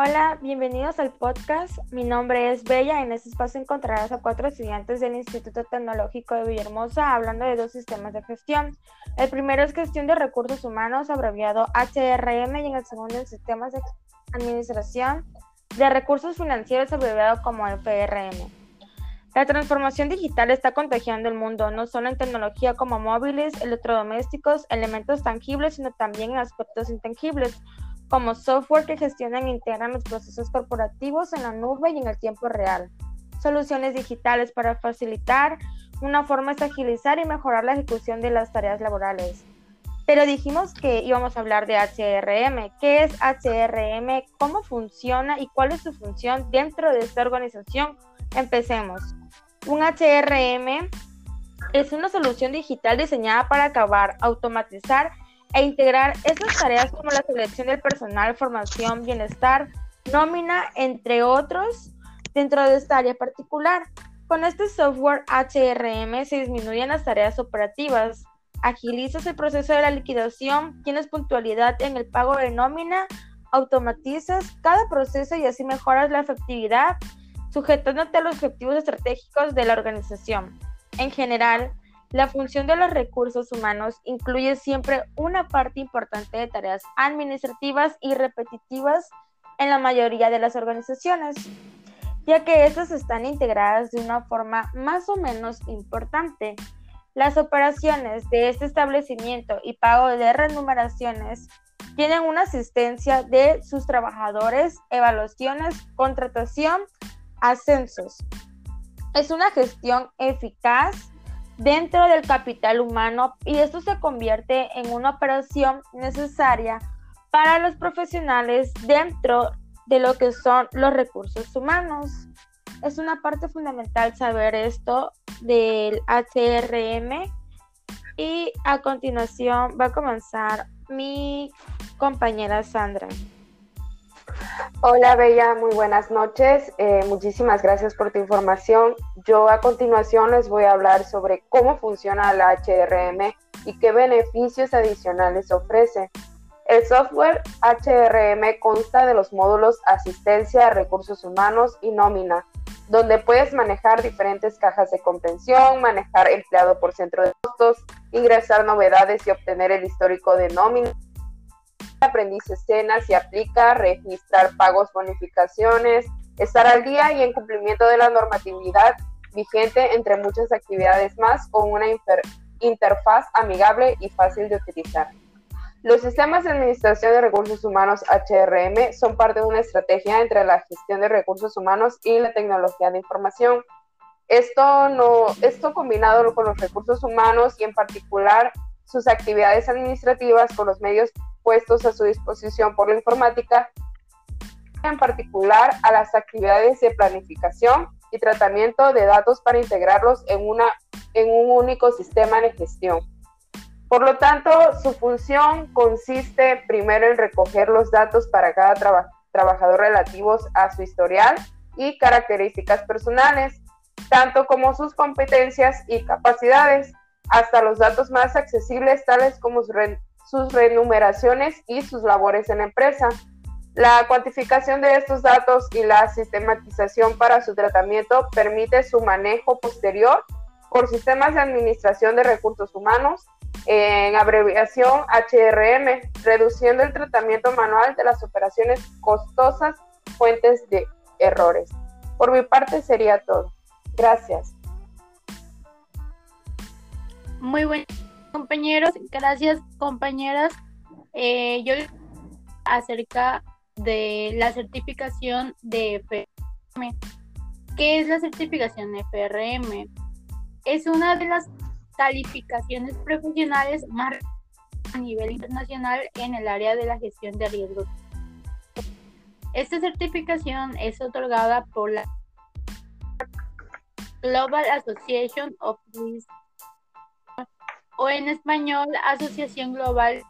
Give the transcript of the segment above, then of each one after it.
Hola, bienvenidos al podcast. Mi nombre es Bella. En este espacio encontrarás a cuatro estudiantes del Instituto Tecnológico de Villahermosa hablando de dos sistemas de gestión. El primero es gestión de recursos humanos, abreviado HRM, y en el segundo el sistemas de administración de recursos financieros, abreviado como FRM. La transformación digital está contagiando el mundo, no solo en tecnología como móviles, electrodomésticos, elementos tangibles, sino también en aspectos intangibles como software que gestionan e integran los procesos corporativos en la nube y en el tiempo real. Soluciones digitales para facilitar una forma de agilizar y mejorar la ejecución de las tareas laborales. Pero dijimos que íbamos a hablar de HRM. ¿Qué es HRM? ¿Cómo funciona y cuál es su función dentro de esta organización? Empecemos. Un HRM es una solución digital diseñada para acabar, automatizar e integrar esas tareas como la selección del personal, formación, bienestar, nómina, entre otros, dentro de esta área particular. Con este software HRM se disminuyen las tareas operativas, agilizas el proceso de la liquidación, tienes puntualidad en el pago de nómina, automatizas cada proceso y así mejoras la efectividad, sujetándote a los objetivos estratégicos de la organización. En general, la función de los recursos humanos incluye siempre una parte importante de tareas administrativas y repetitivas en la mayoría de las organizaciones, ya que estas están integradas de una forma más o menos importante. Las operaciones de este establecimiento y pago de remuneraciones tienen una asistencia de sus trabajadores, evaluaciones, contratación, ascensos. Es una gestión eficaz dentro del capital humano y esto se convierte en una operación necesaria para los profesionales dentro de lo que son los recursos humanos. Es una parte fundamental saber esto del HRM y a continuación va a comenzar mi compañera Sandra. Hola Bella, muy buenas noches. Eh, muchísimas gracias por tu información. Yo a continuación les voy a hablar sobre cómo funciona la HRM y qué beneficios adicionales ofrece. El software HRM consta de los módulos asistencia, recursos humanos y nómina, donde puedes manejar diferentes cajas de comprensión, manejar empleado por centro de costos, ingresar novedades y obtener el histórico de nómina aprendiz escenas y aplica, registrar pagos, bonificaciones, estar al día y en cumplimiento de la normatividad vigente entre muchas actividades más con una interfaz amigable y fácil de utilizar. Los sistemas de administración de recursos humanos HRM son parte de una estrategia entre la gestión de recursos humanos y la tecnología de información. Esto, no, esto combinado con los recursos humanos y en particular sus actividades administrativas con los medios puestos a su disposición por la informática, en particular a las actividades de planificación y tratamiento de datos para integrarlos en, una, en un único sistema de gestión. Por lo tanto, su función consiste primero en recoger los datos para cada trabajador relativos a su historial y características personales, tanto como sus competencias y capacidades, hasta los datos más accesibles tales como su, sus renumeraciones y sus labores en la empresa. La cuantificación de estos datos y la sistematización para su tratamiento permite su manejo posterior por sistemas de administración de recursos humanos, en abreviación HRM, reduciendo el tratamiento manual de las operaciones costosas, fuentes de errores. Por mi parte sería todo. Gracias. Muy bueno compañeros, gracias compañeras. Eh, yo acerca de la certificación de FRM. ¿Qué es la certificación FRM? Es una de las calificaciones profesionales más a nivel internacional en el área de la gestión de riesgos. Esta certificación es otorgada por la Global Association of Risk o en español Asociación Global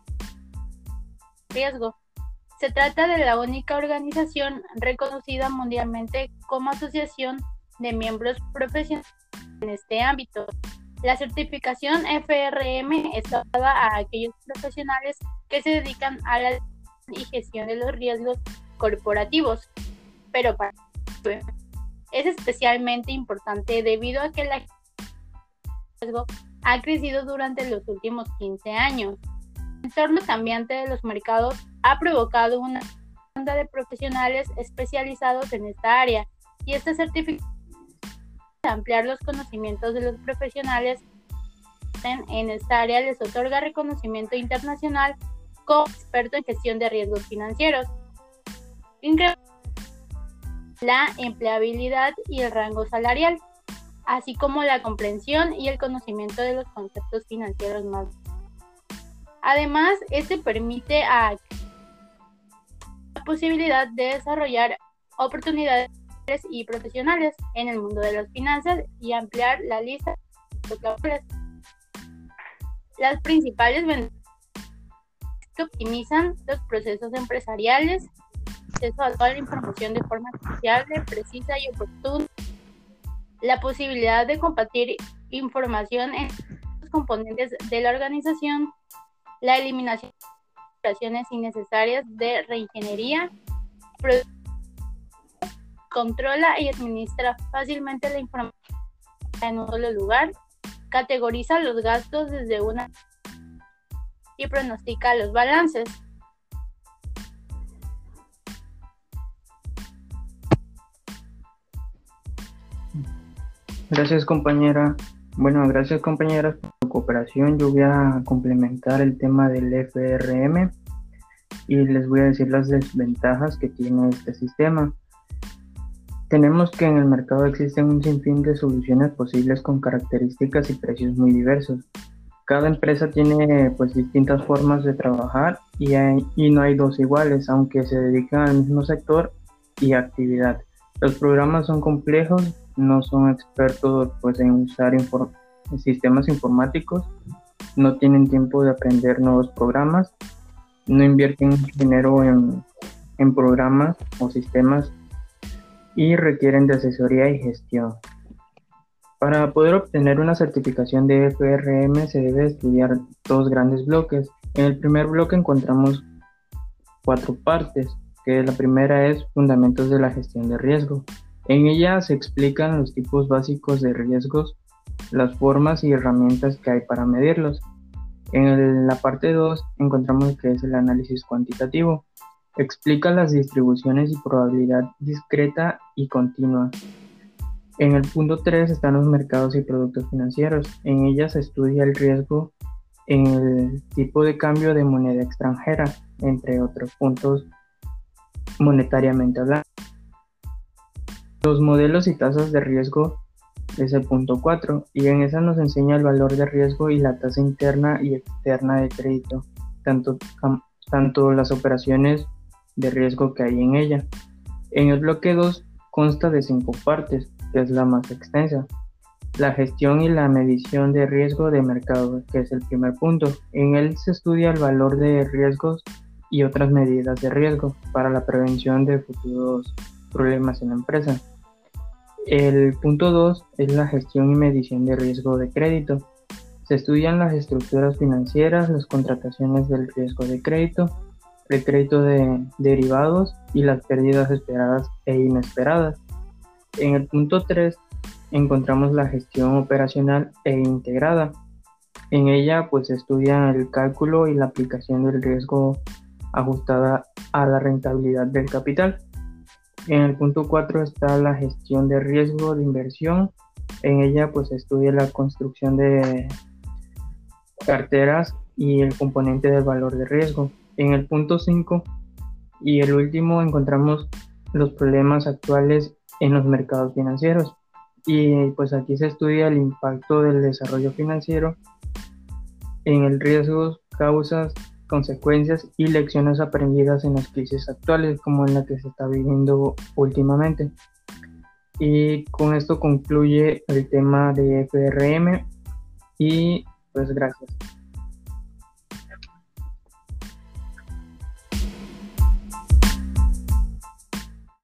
Riesgo. Se trata de la única organización reconocida mundialmente como asociación de miembros profesionales en este ámbito. La certificación FRM está dada a aquellos profesionales que se dedican a la gestión de los riesgos corporativos, pero para es especialmente importante debido a que la riesgo ha crecido durante los últimos 15 años. El entorno cambiante de los mercados ha provocado una banda de profesionales especializados en esta área y esta certificación ampliar los conocimientos de los profesionales en esta área les otorga reconocimiento internacional como experto en gestión de riesgos financieros. La empleabilidad y el rango salarial, así como la comprensión y el conocimiento de los conceptos financieros más. Además, este permite a la posibilidad de desarrollar oportunidades y profesionales en el mundo de las finanzas y ampliar la lista de. Las principales ventajas que optimizan los procesos empresariales, acceso a toda la información de forma confiable, precisa y oportuna, la posibilidad de compartir información en los componentes de la organización, la eliminación de operaciones innecesarias de reingeniería, controla y administra fácilmente la información en un solo lugar, categoriza los gastos desde una y pronostica los balances. Gracias compañera. Bueno, gracias compañeras por su cooperación. Yo voy a complementar el tema del FRM y les voy a decir las desventajas que tiene este sistema. Tenemos que en el mercado existen un sinfín de soluciones posibles con características y precios muy diversos. Cada empresa tiene pues distintas formas de trabajar y, y no hay dos iguales, aunque se dedican al mismo sector y actividad. Los programas son complejos, no son expertos pues en usar sistemas informáticos, no tienen tiempo de aprender nuevos programas, no invierten dinero en, en programas o sistemas y requieren de asesoría y gestión. Para poder obtener una certificación de FRM se debe estudiar dos grandes bloques. En el primer bloque encontramos cuatro partes, que la primera es Fundamentos de la gestión de riesgo. En ella se explican los tipos básicos de riesgos, las formas y herramientas que hay para medirlos. En la parte 2 encontramos que es el análisis cuantitativo, Explica las distribuciones y probabilidad discreta y continua. En el punto 3 están los mercados y productos financieros. En ella se estudia el riesgo en el tipo de cambio de moneda extranjera, entre otros puntos monetariamente hablando. Los modelos y tasas de riesgo es el punto 4 y en esa nos enseña el valor de riesgo y la tasa interna y externa de crédito, tanto, tanto las operaciones de riesgo que hay en ella. En el bloque 2 consta de cinco partes, que es la más extensa. La gestión y la medición de riesgo de mercado, que es el primer punto. En él se estudia el valor de riesgos y otras medidas de riesgo para la prevención de futuros problemas en la empresa. El punto 2 es la gestión y medición de riesgo de crédito. Se estudian las estructuras financieras, las contrataciones del riesgo de crédito, el crédito de derivados y las pérdidas esperadas e inesperadas. En el punto 3 encontramos la gestión operacional e integrada. En ella pues se estudia el cálculo y la aplicación del riesgo ajustada a la rentabilidad del capital. En el punto 4 está la gestión de riesgo de inversión. En ella pues estudia la construcción de carteras y el componente del valor de riesgo. En el punto 5 y el último encontramos los problemas actuales en los mercados financieros. Y pues aquí se estudia el impacto del desarrollo financiero en el riesgo, causas, consecuencias y lecciones aprendidas en las crisis actuales como en la que se está viviendo últimamente. Y con esto concluye el tema de FRM y pues gracias.